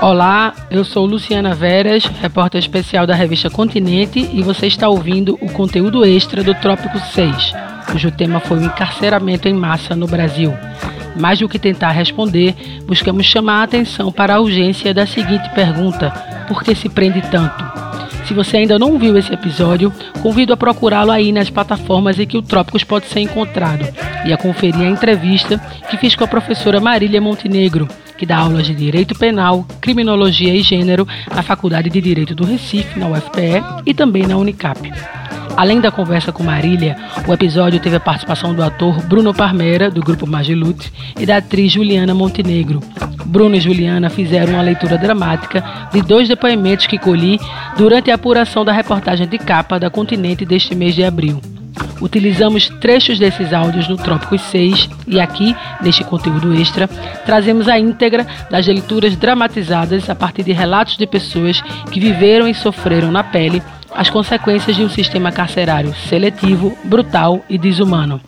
Olá, eu sou Luciana Veras, repórter especial da revista Continente, e você está ouvindo o conteúdo extra do Trópico 6, cujo tema foi o encarceramento em massa no Brasil. Mais do que tentar responder, buscamos chamar a atenção para a urgência da seguinte pergunta: por que se prende tanto? Se você ainda não viu esse episódio, convido a procurá-lo aí nas plataformas em que o Trópicos pode ser encontrado e a conferir a entrevista que fiz com a professora Marília Montenegro, que dá aulas de Direito Penal, Criminologia e Gênero na Faculdade de Direito do Recife, na UFPE, e também na Unicap. Além da conversa com Marília, o episódio teve a participação do ator Bruno Parmera, do grupo Magilute, e da atriz Juliana Montenegro. Bruno e Juliana fizeram uma leitura dramática de dois depoimentos que colhi durante a apuração da reportagem de capa da Continente deste mês de abril. Utilizamos trechos desses áudios no Trópicos 6 e aqui, neste conteúdo extra, trazemos a íntegra das leituras dramatizadas a partir de relatos de pessoas que viveram e sofreram na pele as consequências de um sistema carcerário seletivo, brutal e desumano.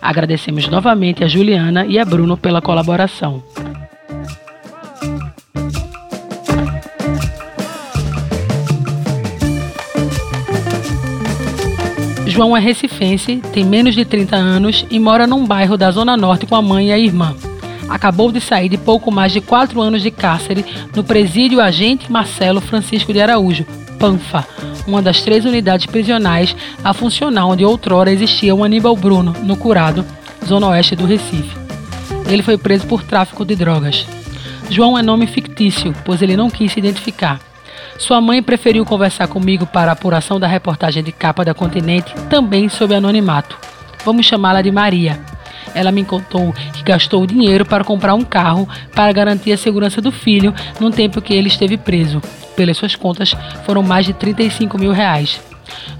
Agradecemos novamente a Juliana e a Bruno pela colaboração. João é recifense, tem menos de 30 anos e mora num bairro da Zona Norte com a mãe e a irmã. Acabou de sair de pouco mais de quatro anos de cárcere no presídio Agente Marcelo Francisco de Araújo, PANFA, uma das três unidades prisionais a funcionar onde outrora existia o Aníbal Bruno, no Curado, zona oeste do Recife. Ele foi preso por tráfico de drogas. João é nome fictício, pois ele não quis se identificar. Sua mãe preferiu conversar comigo para a apuração da reportagem de capa da Continente, também sob anonimato. Vamos chamá-la de Maria. Ela me contou que gastou dinheiro para comprar um carro para garantir a segurança do filho no tempo que ele esteve preso. Pelas suas contas, foram mais de 35 mil reais.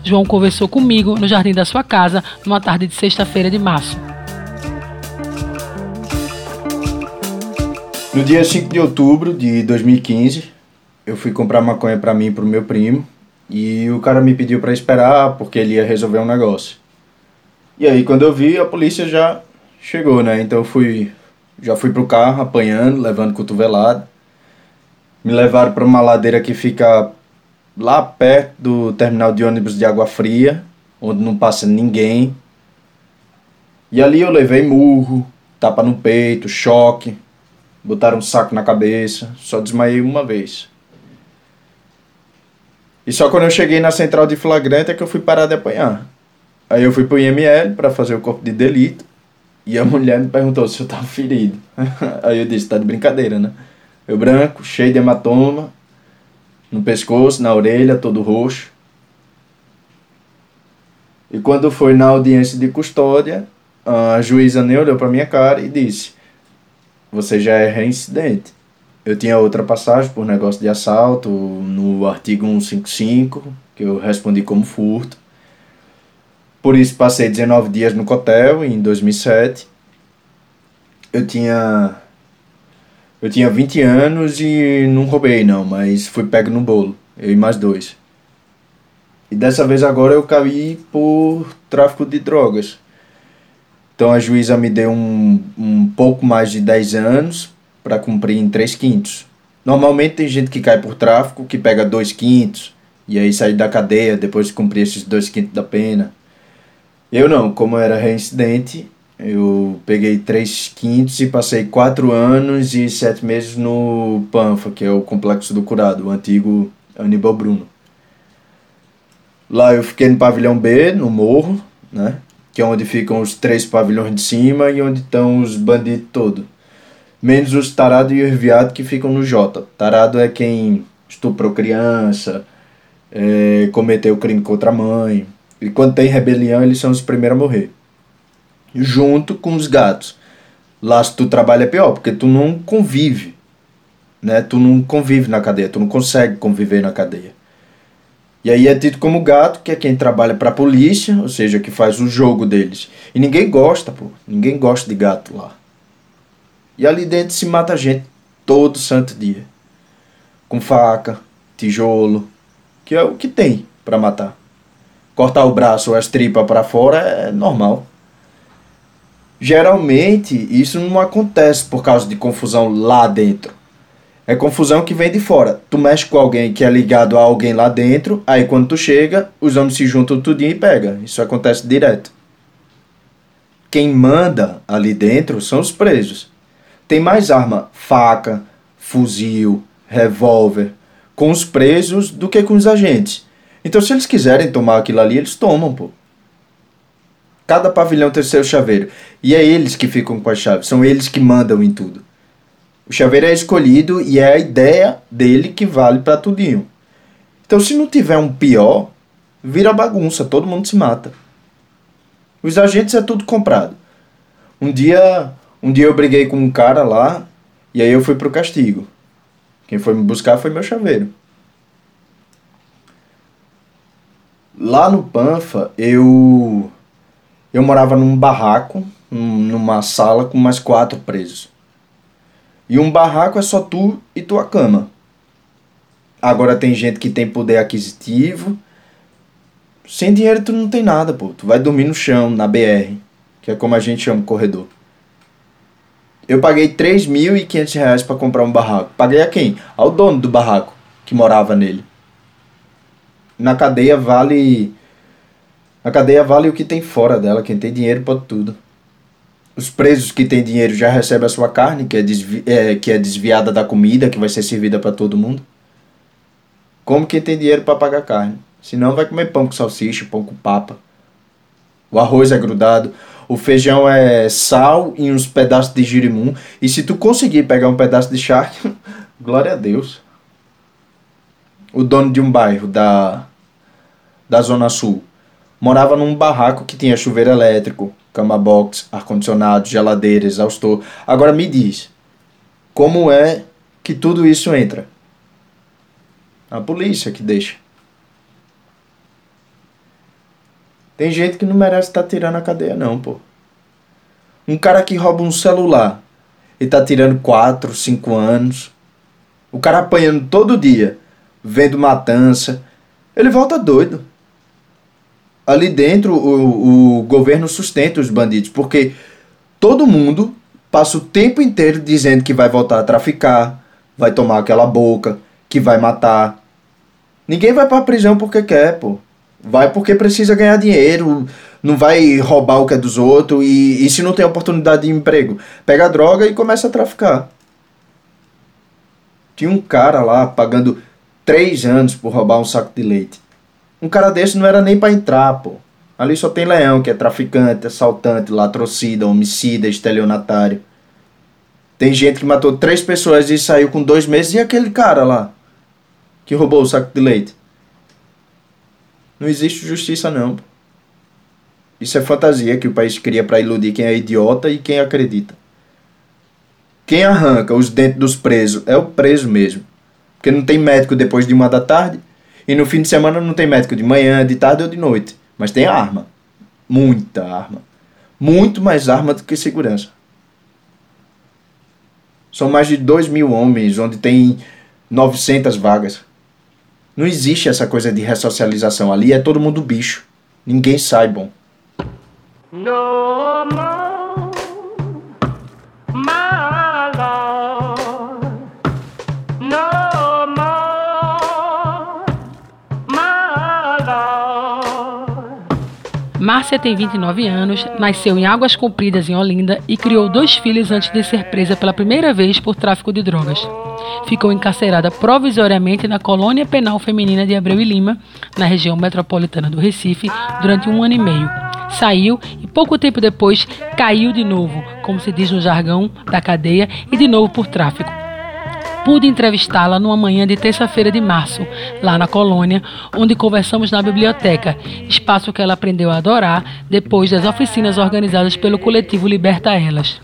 João conversou comigo no jardim da sua casa numa tarde de sexta-feira de março. No dia 5 de outubro de 2015, eu fui comprar maconha para mim e pro meu primo. E o cara me pediu para esperar porque ele ia resolver um negócio. E aí quando eu vi, a polícia já chegou, né? Então eu fui já fui pro carro apanhando, levando cotovelado. Me levaram para uma ladeira que fica lá perto do terminal de ônibus de Água Fria, onde não passa ninguém. E ali eu levei murro, tapa no peito, choque, botaram um saco na cabeça, só desmaiei uma vez. E só quando eu cheguei na central de flagrante é que eu fui parar de apanhar. Aí eu fui pro IML para fazer o corpo de delito. E a mulher me perguntou se eu tava ferido. Aí eu disse, tá de brincadeira, né? Eu branco, cheio de hematoma, no pescoço, na orelha, todo roxo. E quando foi na audiência de custódia, a juíza nem olhou para minha cara e disse: Você já é reincidente. Eu tinha outra passagem por negócio de assalto no artigo 155, que eu respondi como furto. Por isso passei 19 dias no cotel em 2007. Eu tinha eu tinha 20 anos e não roubei não, mas fui pego no bolo, eu e mais dois. E dessa vez agora eu caí por tráfico de drogas. Então a juíza me deu um, um pouco mais de 10 anos para cumprir em 3 quintos. Normalmente tem gente que cai por tráfico que pega 2 quintos e aí sai da cadeia depois de cumprir esses 2 quintos da pena. Eu não, como era reincidente, eu peguei 3 quintos e passei 4 anos e 7 meses no PANFA, que é o Complexo do Curado, o antigo Aníbal Bruno. Lá eu fiquei no pavilhão B, no morro, né? Que é onde ficam os três pavilhões de cima e onde estão os bandidos todos menos os tarados e os viados que ficam no J. Tarado é quem estuprou criança, é, cometeu crime contra a mãe. E quando tem rebelião, eles são os primeiros a morrer. Junto com os gatos. Lá se tu trabalha é pior, porque tu não convive. Né? Tu não convive na cadeia, tu não consegue conviver na cadeia. E aí é tido como gato, que é quem trabalha para a polícia, ou seja, que faz o jogo deles. E ninguém gosta, pô. Ninguém gosta de gato lá. E ali dentro se mata gente todo santo dia. Com faca, tijolo, que é o que tem para matar. Cortar o braço ou as tripas para fora é normal. Geralmente, isso não acontece por causa de confusão lá dentro. É confusão que vem de fora. Tu mexe com alguém que é ligado a alguém lá dentro, aí quando tu chega, os homens se juntam tudinho e pega. Isso acontece direto. Quem manda ali dentro são os presos. Tem mais arma, faca, fuzil, revólver, com os presos do que com os agentes. Então se eles quiserem tomar aquilo ali, eles tomam, pô. Cada pavilhão tem seu chaveiro. E é eles que ficam com a chave, são eles que mandam em tudo. O chaveiro é escolhido e é a ideia dele que vale para tudinho. Então, se não tiver um pior, vira bagunça, todo mundo se mata. Os agentes é tudo comprado. Um dia, um dia eu briguei com um cara lá e aí eu fui pro castigo. Quem foi me buscar foi meu chaveiro. Lá no Panfa, eu eu morava num barraco, numa sala com mais quatro presos. E um barraco é só tu e tua cama. Agora tem gente que tem poder aquisitivo. Sem dinheiro tu não tem nada, pô. Tu vai dormir no chão, na BR, que é como a gente chama corredor. Eu paguei 3.500 reais para comprar um barraco. Paguei a quem? Ao dono do barraco, que morava nele. Na cadeia vale... Na cadeia vale o que tem fora dela. Quem tem dinheiro pode tudo. Os presos que têm dinheiro já recebem a sua carne, que é, desvi é, que é desviada da comida, que vai ser servida para todo mundo. Como quem tem dinheiro para pagar carne. Senão vai comer pão com salsicha, pão com papa. O arroz é grudado. O feijão é sal e uns pedaços de girimum. E se tu conseguir pegar um pedaço de charque, glória a Deus. O dono de um bairro da, da Zona Sul morava num barraco que tinha chuveiro elétrico, cama box, ar-condicionado, geladeira, exaustor. Agora me diz, como é que tudo isso entra? A polícia que deixa. Tem gente que não merece estar tá tirando a cadeia não, pô. Um cara que rouba um celular e tá tirando 4, 5 anos. O cara apanhando todo dia, vendo matança. Ele volta doido ali dentro o, o governo sustenta os bandidos, porque todo mundo passa o tempo inteiro dizendo que vai voltar a traficar, vai tomar aquela boca, que vai matar. Ninguém vai pra prisão porque quer, pô. Vai porque precisa ganhar dinheiro, não vai roubar o que é dos outros e, e se não tem oportunidade de emprego, pega droga e começa a traficar. Tinha um cara lá pagando três anos por roubar um saco de leite. Um cara desse não era nem para entrar, pô. Ali só tem leão, que é traficante, assaltante, latrocida, homicida, estelionatário. Tem gente que matou três pessoas e saiu com dois meses. E aquele cara lá, que roubou o saco de leite? Não existe justiça, não. Isso é fantasia que o país cria para iludir quem é idiota e quem acredita. Quem arranca os dentes dos presos é o preso mesmo. Porque não tem médico depois de uma da tarde. E no fim de semana não tem médico de manhã, de tarde ou de noite. Mas tem arma. Muita arma. Muito mais arma do que segurança. São mais de 2 mil homens, onde tem 900 vagas. Não existe essa coisa de ressocialização. Ali é todo mundo bicho. Ninguém sai bom. No more, Márcia tem 29 anos, nasceu em Águas Compridas, em Olinda, e criou dois filhos antes de ser presa pela primeira vez por tráfico de drogas ficou encarcerada provisoriamente na colônia penal feminina de Abreu e Lima, na região metropolitana do Recife, durante um ano e meio. Saiu e pouco tempo depois caiu de novo, como se diz no jargão da cadeia, e de novo por tráfico pude entrevistá-la numa manhã de terça-feira de março, lá na colônia, onde conversamos na biblioteca, espaço que ela aprendeu a adorar depois das oficinas organizadas pelo coletivo Liberta Elas.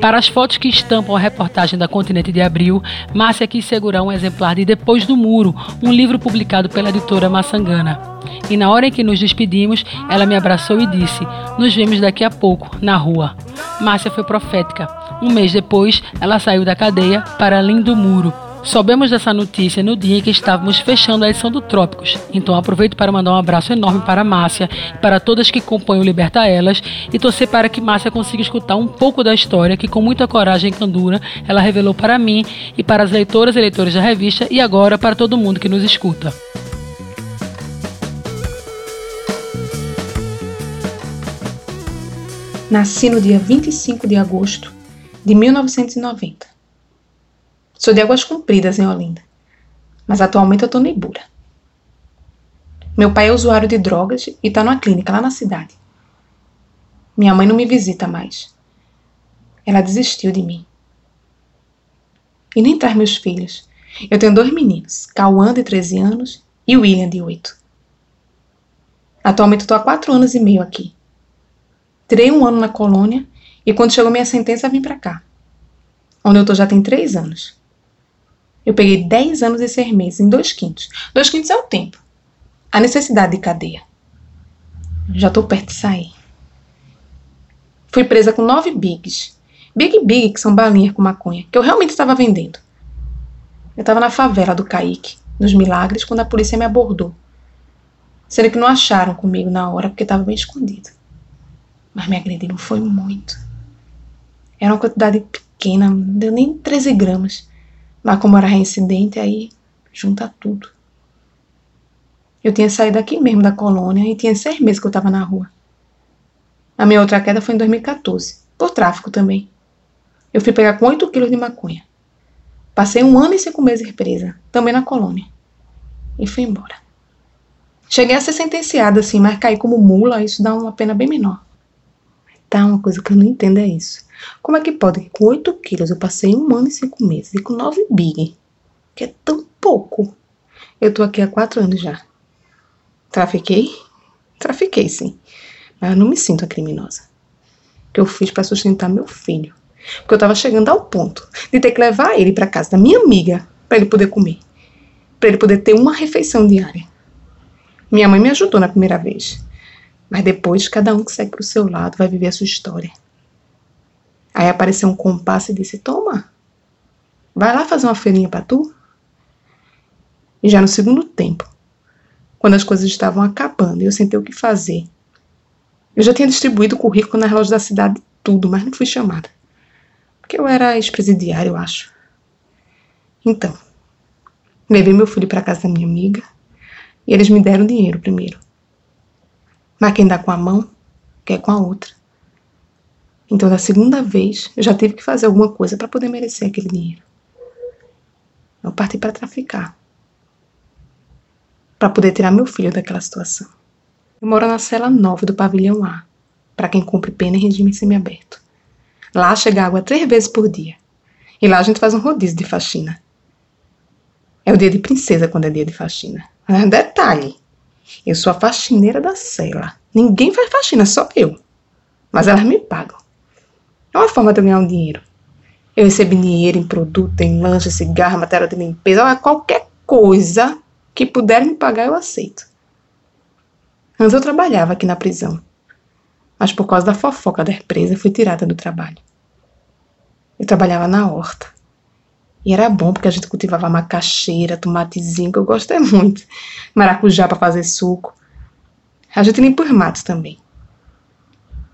Para as fotos que estampam a reportagem da Continente de Abril, Márcia quis segurar um exemplar de Depois do Muro, um livro publicado pela editora Maçangana. E na hora em que nos despedimos, ela me abraçou e disse: Nos vemos daqui a pouco, na rua. Márcia foi profética. Um mês depois, ela saiu da cadeia para além do muro, Soubemos dessa notícia no dia em que estávamos fechando a edição do Trópicos, então aproveito para mandar um abraço enorme para Márcia e para todas que compõem o Liberta Elas e torcer para que Márcia consiga escutar um pouco da história que, com muita coragem e candura, ela revelou para mim e para as leitoras e leitores da revista e agora para todo mundo que nos escuta. Nasci no dia 25 de agosto de 1990. Sou de Águas Compridas, em Olinda, mas atualmente eu estou no Ibura. Meu pai é usuário de drogas e está numa clínica lá na cidade. Minha mãe não me visita mais. Ela desistiu de mim. E nem traz meus filhos. Eu tenho dois meninos, Cauã, de 13 anos, e William, de 8. Atualmente estou há quatro anos e meio aqui. Tirei um ano na colônia e quando chegou minha sentença vim para cá. Onde eu tô já tem três anos. Eu peguei dez anos e seis meses em dois quintos. Dois quintos é o tempo. A necessidade de cadeia. Já tô perto de sair. Fui presa com nove bigs. Big Big, que são balinhas com maconha, que eu realmente estava vendendo. Eu estava na favela do Caique, nos Milagres, quando a polícia me abordou. Sendo que não acharam comigo na hora, porque estava bem escondido mas me agrediram foi muito. Era uma quantidade pequena, não deu nem 13 gramas. Mas como era reincidente, aí junta tudo. Eu tinha saído aqui mesmo da colônia e tinha seis meses que eu estava na rua. A minha outra queda foi em 2014, por tráfico também. Eu fui pegar com 8 quilos de maconha. Passei um ano e cinco meses presa, também na colônia. E fui embora. Cheguei a ser sentenciada, assim, mas caí como mula, isso dá uma pena bem menor. Tá, uma coisa que eu não entendo é isso. Como é que pode que com 8 quilos eu passei um ano e 5 meses e com 9 big, que é tão pouco. Eu tô aqui há 4 anos já. Trafiquei? Trafiquei, sim. Mas eu não me sinto a criminosa. Que eu fiz para sustentar meu filho. Porque eu tava chegando ao ponto de ter que levar ele para casa da minha amiga para ele poder comer. Para ele poder ter uma refeição diária. Minha mãe me ajudou na primeira vez. Mas depois, cada um que segue para o seu lado vai viver a sua história. Aí apareceu um compasso e disse: Toma, vai lá fazer uma feirinha para tu. E já no segundo tempo, quando as coisas estavam acabando e eu sentei o que fazer, eu já tinha distribuído o currículo nas lojas da cidade, tudo, mas não fui chamada. Porque eu era ex-presidiário, eu acho. Então, levei meu filho para casa da minha amiga e eles me deram dinheiro primeiro. Mas quem dá com a mão, quer com a outra. Então, da segunda vez, eu já tive que fazer alguma coisa para poder merecer aquele dinheiro. Eu parti para traficar. Para poder tirar meu filho daquela situação. Eu moro na cela 9 do pavilhão A, para quem cumpre pena em regime semiaberto. Lá chega água três vezes por dia. E lá a gente faz um rodízio de faxina. É o dia de princesa quando é dia de faxina. Detalhe, eu sou a faxineira da cela. Ninguém faz faxina, só eu. Mas elas me pagam. É uma forma de eu ganhar um dinheiro. Eu recebo dinheiro em produto, em lanche, cigarro, matéria de limpeza, qualquer coisa que puder me pagar, eu aceito. Antes eu trabalhava aqui na prisão. Mas por causa da fofoca da empresa, fui tirada do trabalho. Eu trabalhava na horta. E era bom porque a gente cultivava macaxeira, tomatezinho, que eu gosto é muito. Maracujá para fazer suco. A gente limpa os matos também.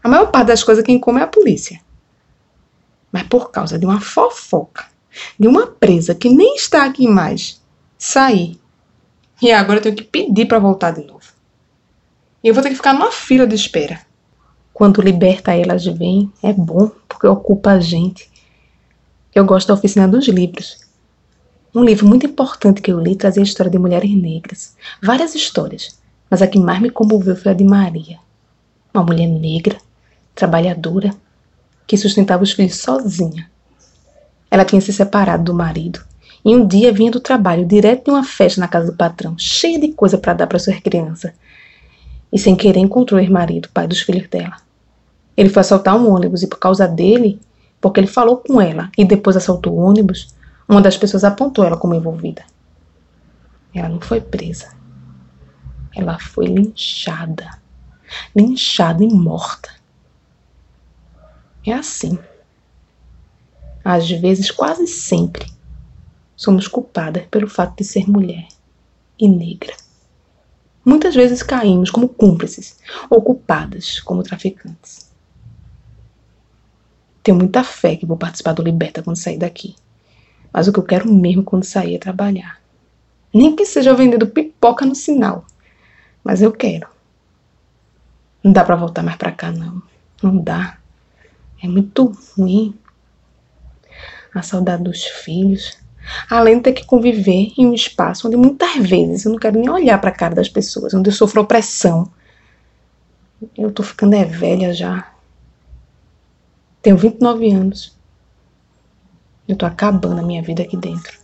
A maior parte das coisas quem come é a polícia. Mas por causa de uma fofoca, de uma presa que nem está aqui mais, saí. E agora eu tenho que pedir para voltar de novo. E eu vou ter que ficar numa fila de espera. Quando liberta elas vem, é bom, porque ocupa a gente. Eu gosto da Oficina dos Livros. Um livro muito importante que eu li trazia a história de mulheres negras. Várias histórias, mas a que mais me comoveu foi a de Maria. Uma mulher negra, trabalhadora, que sustentava os filhos sozinha. Ela tinha se separado do marido e um dia vinha do trabalho direto de uma festa na casa do patrão, cheia de coisa para dar para suas crianças. E sem querer encontrou o ex-marido, pai dos filhos dela. Ele foi assaltar um ônibus e por causa dele porque ele falou com ela e depois assaltou o ônibus, uma das pessoas apontou ela como envolvida. Ela não foi presa. Ela foi linchada. Linchada e morta. É assim. Às vezes, quase sempre, somos culpadas pelo fato de ser mulher e negra. Muitas vezes caímos como cúmplices ou culpadas como traficantes. Tenho muita fé que vou participar do Liberta quando sair daqui. Mas o que eu quero mesmo quando sair é trabalhar. Nem que seja vendendo pipoca no sinal. Mas eu quero. Não dá para voltar mais para cá, não. Não dá. É muito ruim. A saudade dos filhos. Além de ter que conviver em um espaço onde muitas vezes eu não quero nem olhar para a cara das pessoas, onde eu sofro opressão. Eu tô ficando é velha já. Tenho 29 anos. Eu tô acabando a minha vida aqui dentro.